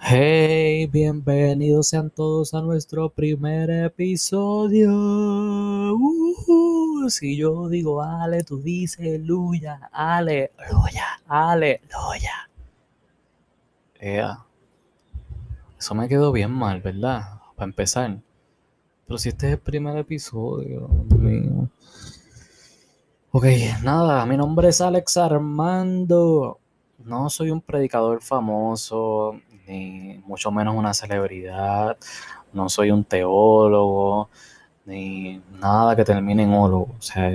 Hey, bienvenidos sean todos a nuestro primer episodio. Uh, si yo digo ale, tú dices aleluya, aleluya, aleluya. Ea. Eso me quedó bien mal, ¿verdad? Para empezar. Pero si este es el primer episodio, Dios mío. Ok, nada, mi nombre es Alex Armando. No soy un predicador famoso, ni mucho menos una celebridad. No soy un teólogo, ni nada que termine en olo. O sea,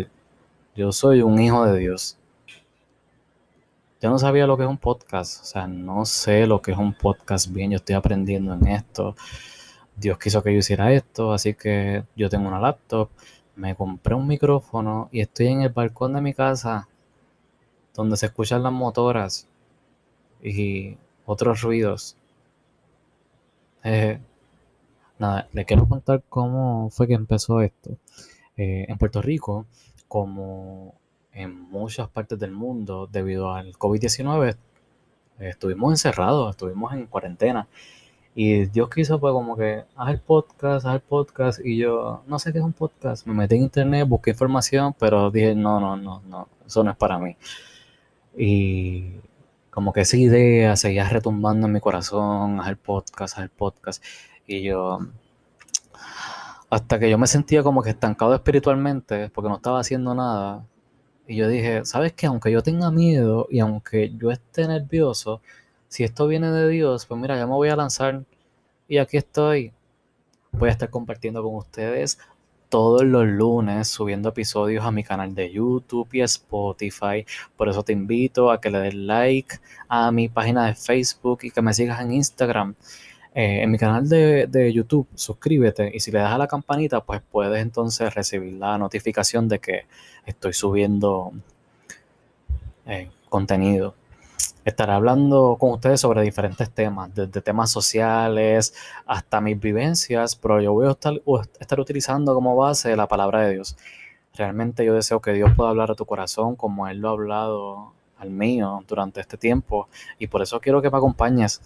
yo soy un hijo de Dios. Yo no sabía lo que es un podcast, o sea, no sé lo que es un podcast bien, yo estoy aprendiendo en esto. Dios quiso que yo hiciera esto, así que yo tengo una laptop, me compré un micrófono y estoy en el balcón de mi casa donde se escuchan las motoras y otros ruidos. Eh, nada, le quiero contar cómo fue que empezó esto. Eh, en Puerto Rico, como en muchas partes del mundo, debido al COVID-19, estuvimos encerrados, estuvimos en cuarentena. Y Dios quiso, pues, como que, haz el podcast, haz el podcast. Y yo, no sé qué es un podcast. Me metí en internet, busqué información, pero dije, no, no, no, no, eso no es para mí. Y como que esa idea seguía retumbando en mi corazón, haz el podcast, haz el podcast. Y yo, hasta que yo me sentía como que estancado espiritualmente, porque no estaba haciendo nada. Y yo dije, ¿sabes qué? Aunque yo tenga miedo y aunque yo esté nervioso, si esto viene de Dios, pues mira, ya me voy a lanzar y aquí estoy. Voy a estar compartiendo con ustedes todos los lunes subiendo episodios a mi canal de YouTube y Spotify. Por eso te invito a que le des like a mi página de Facebook y que me sigas en Instagram. Eh, en mi canal de, YouTube, suscríbete y si le das a la campanita, pues puedes entonces recibir la notificación de que estoy subiendo eh, contenido. Estaré hablando con ustedes sobre diferentes temas, desde temas sociales hasta mis vivencias, pero yo voy a estar, estar utilizando como base la palabra de Dios. Realmente yo deseo que Dios pueda hablar a tu corazón como Él lo ha hablado al mío durante este tiempo y por eso quiero que me acompañes.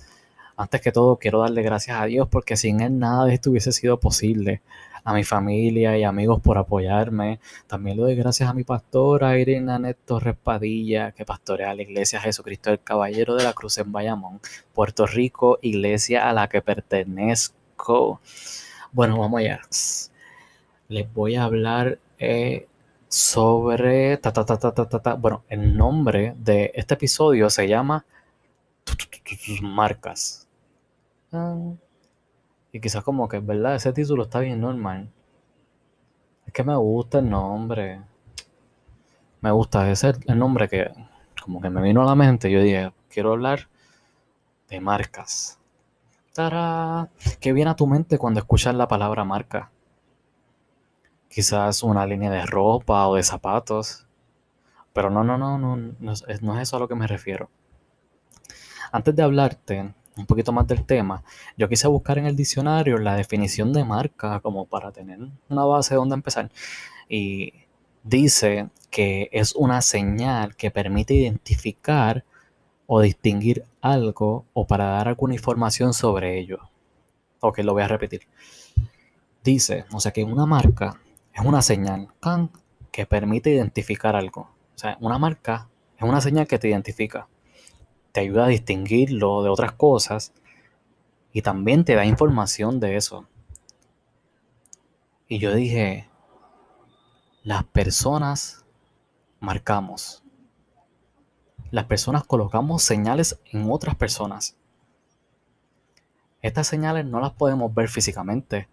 Antes que todo, quiero darle gracias a Dios porque sin Él nada de esto hubiese sido posible a mi familia y amigos por apoyarme. También le doy gracias a mi pastora Irene Neto Respadilla, que pastorea la iglesia Jesucristo del Caballero de la Cruz en Bayamón, Puerto Rico, iglesia a la que pertenezco. Bueno, vamos allá. Les voy a hablar eh, sobre... Ta, ta, ta, bueno, el nombre de este episodio se llama Marcas. Ah. Y quizás como que, ¿verdad? Ese título está bien normal. Es que me gusta el nombre. Me gusta ese el nombre que como que me vino a la mente. Yo dije, quiero hablar de marcas. ¡Tará! ¿Qué viene a tu mente cuando escuchas la palabra marca? Quizás una línea de ropa o de zapatos. Pero no, no, no, no, no es, no es eso a lo que me refiero. Antes de hablarte un poquito más del tema, yo quise buscar en el diccionario la definición de marca como para tener una base donde empezar. Y dice que es una señal que permite identificar o distinguir algo o para dar alguna información sobre ello. Ok, lo voy a repetir. Dice, o sea que una marca es una señal que permite identificar algo. O sea, una marca es una señal que te identifica te ayuda a distinguirlo de otras cosas y también te da información de eso. Y yo dije, las personas marcamos. Las personas colocamos señales en otras personas. Estas señales no las podemos ver físicamente,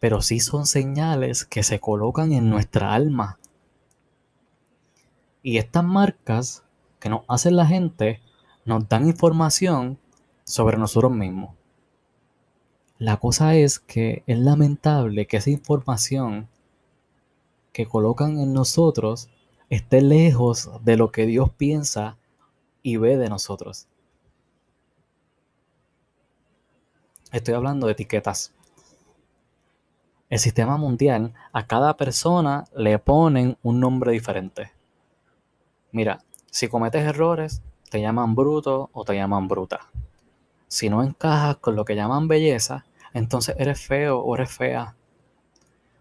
pero sí son señales que se colocan en nuestra alma. Y estas marcas que nos hacen la gente nos dan información sobre nosotros mismos. La cosa es que es lamentable que esa información que colocan en nosotros esté lejos de lo que Dios piensa y ve de nosotros. Estoy hablando de etiquetas. El sistema mundial, a cada persona le ponen un nombre diferente. Mira, si cometes errores, te llaman bruto o te llaman bruta. Si no encajas con lo que llaman belleza, entonces eres feo o eres fea.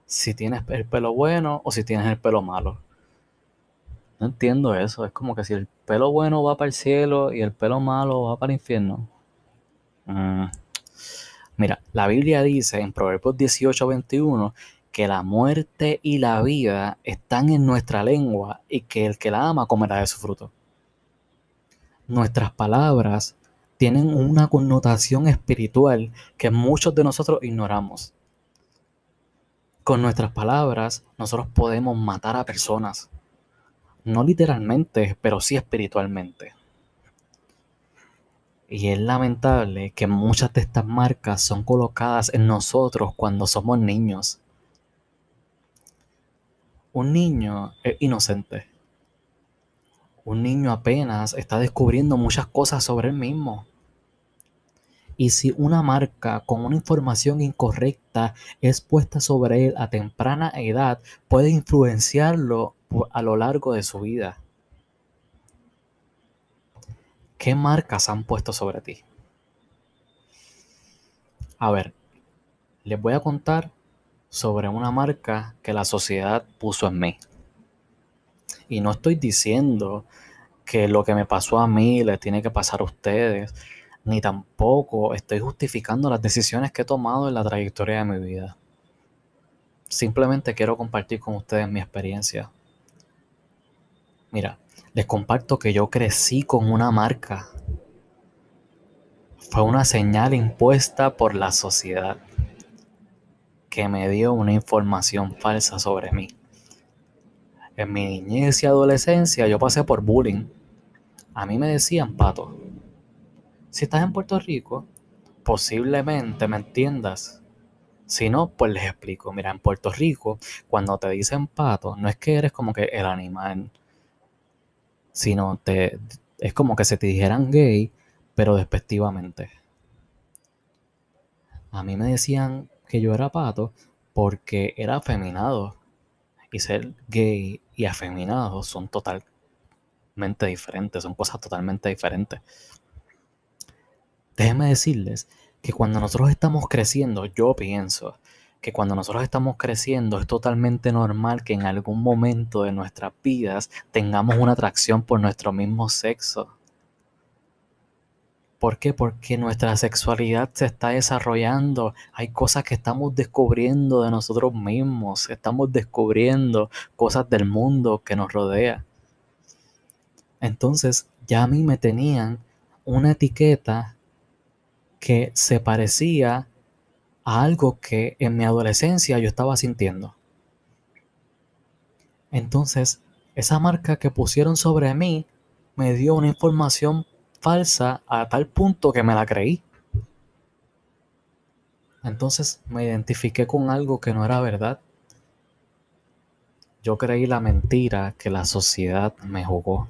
Si tienes el pelo bueno o si tienes el pelo malo. No entiendo eso. Es como que si el pelo bueno va para el cielo y el pelo malo va para el infierno. Mm. Mira, la Biblia dice en Proverbios 18, 21 que la muerte y la vida están en nuestra lengua y que el que la ama comerá de su fruto. Nuestras palabras tienen una connotación espiritual que muchos de nosotros ignoramos. Con nuestras palabras nosotros podemos matar a personas. No literalmente, pero sí espiritualmente. Y es lamentable que muchas de estas marcas son colocadas en nosotros cuando somos niños. Un niño es inocente. Un niño apenas está descubriendo muchas cosas sobre él mismo. Y si una marca con una información incorrecta es puesta sobre él a temprana edad, puede influenciarlo a lo largo de su vida. ¿Qué marcas han puesto sobre ti? A ver, les voy a contar sobre una marca que la sociedad puso en mí. Y no estoy diciendo que lo que me pasó a mí le tiene que pasar a ustedes, ni tampoco estoy justificando las decisiones que he tomado en la trayectoria de mi vida. Simplemente quiero compartir con ustedes mi experiencia. Mira, les comparto que yo crecí con una marca. Fue una señal impuesta por la sociedad que me dio una información falsa sobre mí. En mi niñez y adolescencia yo pasé por bullying. A mí me decían pato. Si estás en Puerto Rico, posiblemente me entiendas. Si no, pues les explico. Mira, en Puerto Rico, cuando te dicen pato, no es que eres como que el animal sino te, es como que se te dijeran gay, pero despectivamente. A mí me decían que yo era pato porque era afeminado. Y ser gay y afeminado son totalmente diferentes, son cosas totalmente diferentes. Déjenme decirles que cuando nosotros estamos creciendo, yo pienso que cuando nosotros estamos creciendo es totalmente normal que en algún momento de nuestras vidas tengamos una atracción por nuestro mismo sexo. ¿Por qué? Porque nuestra sexualidad se está desarrollando. Hay cosas que estamos descubriendo de nosotros mismos. Estamos descubriendo cosas del mundo que nos rodea. Entonces ya a mí me tenían una etiqueta que se parecía algo que en mi adolescencia yo estaba sintiendo. Entonces, esa marca que pusieron sobre mí me dio una información falsa a tal punto que me la creí. Entonces me identifiqué con algo que no era verdad. Yo creí la mentira que la sociedad me jugó.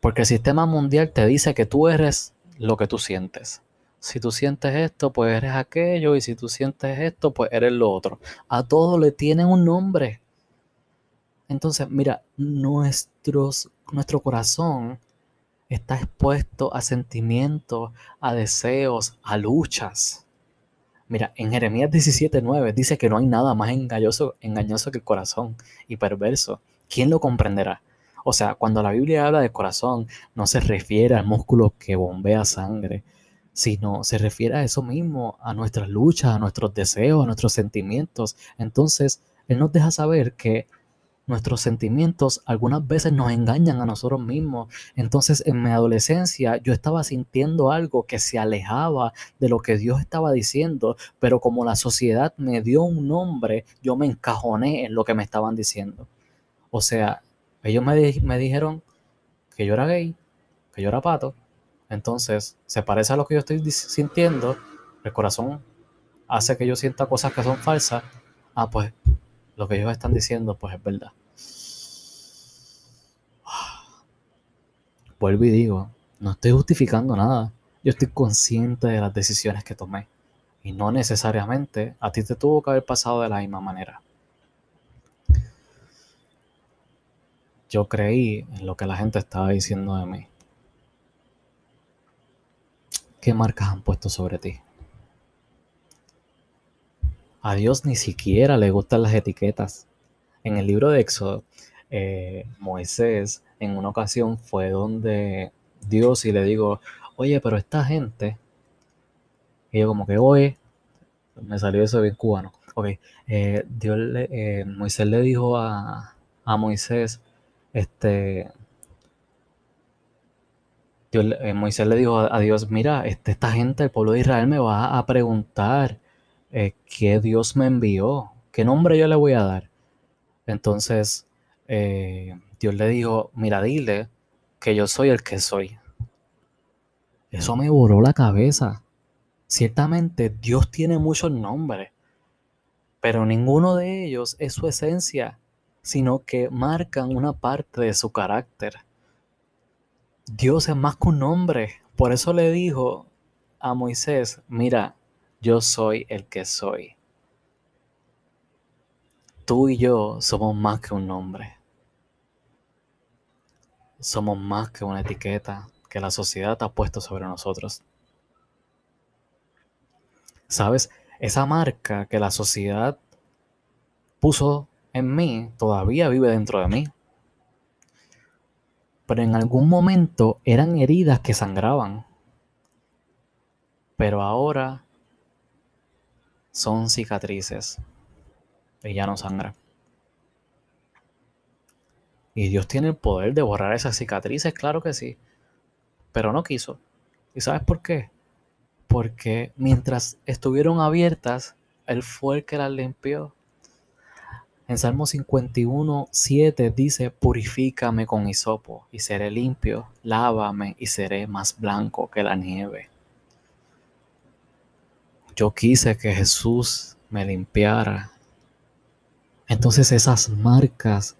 Porque el sistema mundial te dice que tú eres lo que tú sientes. Si tú sientes esto, pues eres aquello, y si tú sientes esto, pues eres lo otro. A todo le tienen un nombre. Entonces, mira, nuestros, nuestro corazón está expuesto a sentimientos, a deseos, a luchas. Mira, en Jeremías 17:9 dice que no hay nada más engañoso, engañoso que el corazón y perverso. ¿Quién lo comprenderá? O sea, cuando la Biblia habla de corazón, no se refiere al músculo que bombea sangre, sino se refiere a eso mismo, a nuestras luchas, a nuestros deseos, a nuestros sentimientos. Entonces, Él nos deja saber que nuestros sentimientos algunas veces nos engañan a nosotros mismos. Entonces, en mi adolescencia yo estaba sintiendo algo que se alejaba de lo que Dios estaba diciendo, pero como la sociedad me dio un nombre, yo me encajoné en lo que me estaban diciendo. O sea, ellos me, dijeron que yo era gay, que yo era pato, entonces, se parece a lo que yo estoy sintiendo, el corazón hace que yo sienta cosas que son falsas. Ah, pues lo que ellos están diciendo, pues es verdad. Vuelvo y digo, no estoy justificando nada. Yo estoy consciente de las decisiones que tomé. Y no necesariamente a ti te tuvo que haber pasado de la misma manera. yo creí en lo que la gente estaba diciendo de mí. ¿Qué marcas han puesto sobre ti? A Dios ni siquiera le gustan las etiquetas. En el libro de Éxodo, eh, Moisés en una ocasión fue donde Dios y le digo, oye, pero esta gente, y yo como que, oye, me salió eso bien cubano. Ok, eh, Dios le, eh, Moisés le dijo a, a Moisés, este, eh, Moisés le dijo a, Dios, mira, este, esta gente, el pueblo de Israel me va a preguntar eh, qué Dios me envió, qué nombre yo le voy a dar. Entonces, Dios le dijo, mira, dile que yo soy el que soy. Eso me borró la cabeza. Ciertamente Dios tiene muchos nombres, pero ninguno de ellos es su esencia, sino que marcan una parte de su carácter. Dios es más que un nombre. Por eso le dijo a Moisés, mira, yo soy el que soy. Tú y yo somos más que un nombre. Somos más que una etiqueta que la sociedad ha puesto sobre nosotros. ¿Sabes? Esa marca que la sociedad puso en mí todavía vive dentro de mí pero en algún momento eran heridas que sangraban. Pero ahora son cicatrices y ya no sangra. Y Dios tiene el poder de borrar esas cicatrices, claro que sí, pero no quiso. ¿Y sabes por qué? Porque mientras estuvieron abiertas, Él fue el que las limpió. En Salmo 51, 7 dice, purifícame con hisopo y seré limpio, lávame y seré más blanco que la nieve. Yo quise que Jesús me limpiara. Entonces esas marcas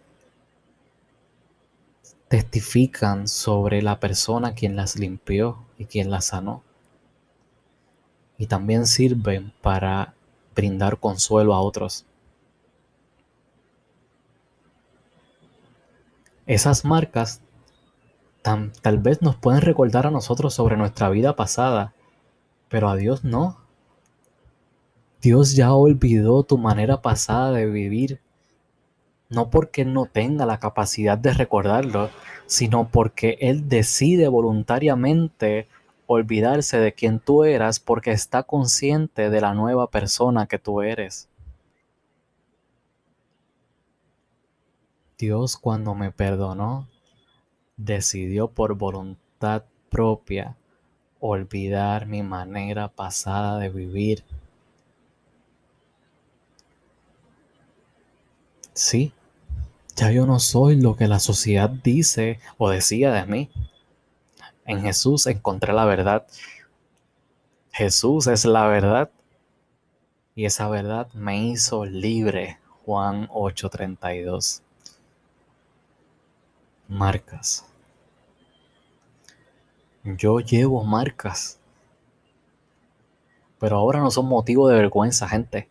testifican sobre la persona quien las limpió y quien las sanó. Y también sirven para brindar consuelo a otros. Esas marcas tal vez nos pueden recordar a nosotros sobre nuestra vida pasada, pero a Dios no. Dios ya olvidó tu manera pasada de vivir, no porque no tenga la capacidad de recordarlo, sino porque Él decide voluntariamente olvidarse de quien tú eras porque está consciente de la nueva persona que tú eres. Dios cuando me perdonó, decidió por voluntad propia olvidar mi manera pasada de vivir. Sí, ya yo no soy lo que la sociedad dice o decía de mí. En Jesús encontré la verdad. Jesús es la verdad. Y esa verdad me hizo libre. Juan 8:32 marcas. Yo llevo marcas. Pero ahora no son motivo de vergüenza, gente.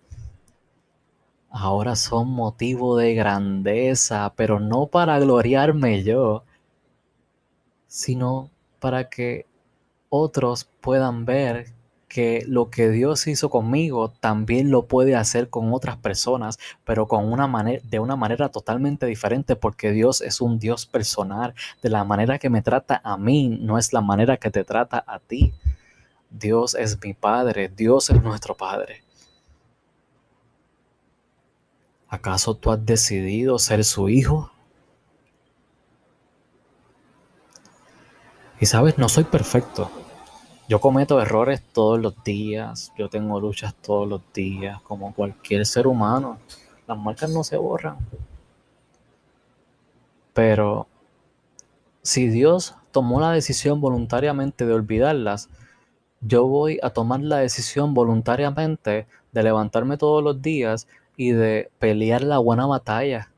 Ahora son motivo de grandeza, pero no para gloriarme yo, sino para que otros puedan ver que lo que Dios hizo conmigo también lo puede hacer con otras personas, pero con una manera, de una manera totalmente diferente, porque Dios es un Dios personal. De la manera que me trata a mí, no es la manera que te trata a ti. Dios es mi Padre, Dios es nuestro Padre. ¿Acaso tú has decidido ser su hijo? Y sabes, no soy perfecto. Yo cometo errores todos los días, yo tengo luchas todos los días, como cualquier ser humano. Las marcas no se borran. Pero si Dios tomó la decisión voluntariamente de olvidarlas, yo voy a tomar la decisión voluntariamente de levantarme todos los días y de pelear la buena batalla.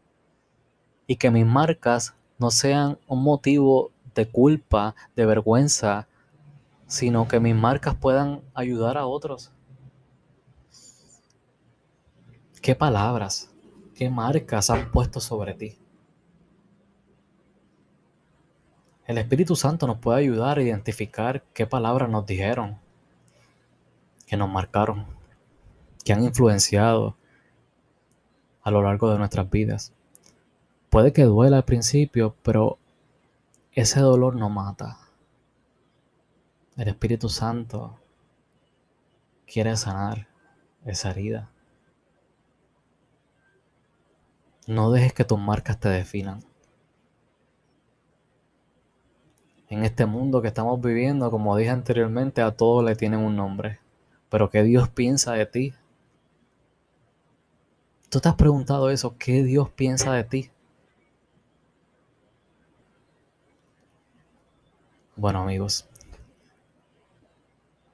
Y que mis marcas no sean un motivo de culpa, de vergüenza, sino que mis marcas puedan ayudar a otros. ¿Qué palabras, qué marcas han puesto sobre ti? El Espíritu Santo nos puede ayudar a identificar qué palabras nos dijeron, que nos marcaron, que han influenciado a lo largo de nuestras vidas. Puede que duela al principio, pero ese dolor no mata. El Espíritu Santo quiere sanar esa herida. No dejes que tus marcas te definan. En este mundo que estamos viviendo, como dije anteriormente, a todos le tienen un nombre. Pero ¿qué Dios piensa de ti? ¿Tú te has preguntado eso? ¿Qué Dios piensa de ti? Bueno amigos,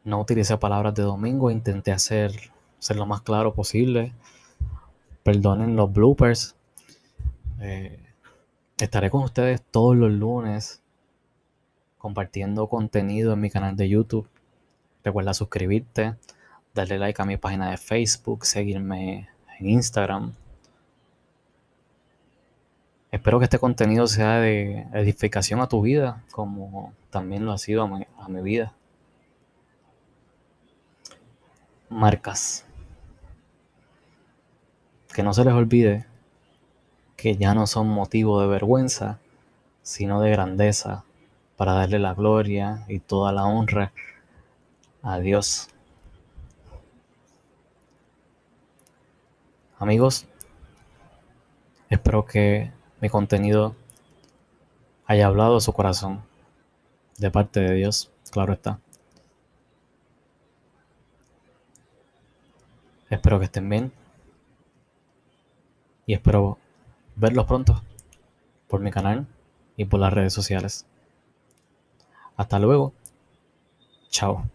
no utilicé palabras de domingo, intenté hacer, ser lo más claro posible. Perdonen los bloopers. Eh, estaré con ustedes todos los lunes compartiendo contenido en mi canal de YouTube. Recuerda suscribirte, darle like a mi página de Facebook, seguirme en Instagram. Espero que este contenido sea de edificación a tu vida, como también lo ha sido a mi, a mi vida. Marcas. Que no se les olvide que ya no son motivo de vergüenza, sino de grandeza para darle la gloria y toda la honra a Dios. Amigos, espero que mi contenido haya hablado a su corazón de parte de Dios, claro está. Espero que estén bien y espero verlos pronto por mi canal y por las redes sociales. Hasta luego. Chao.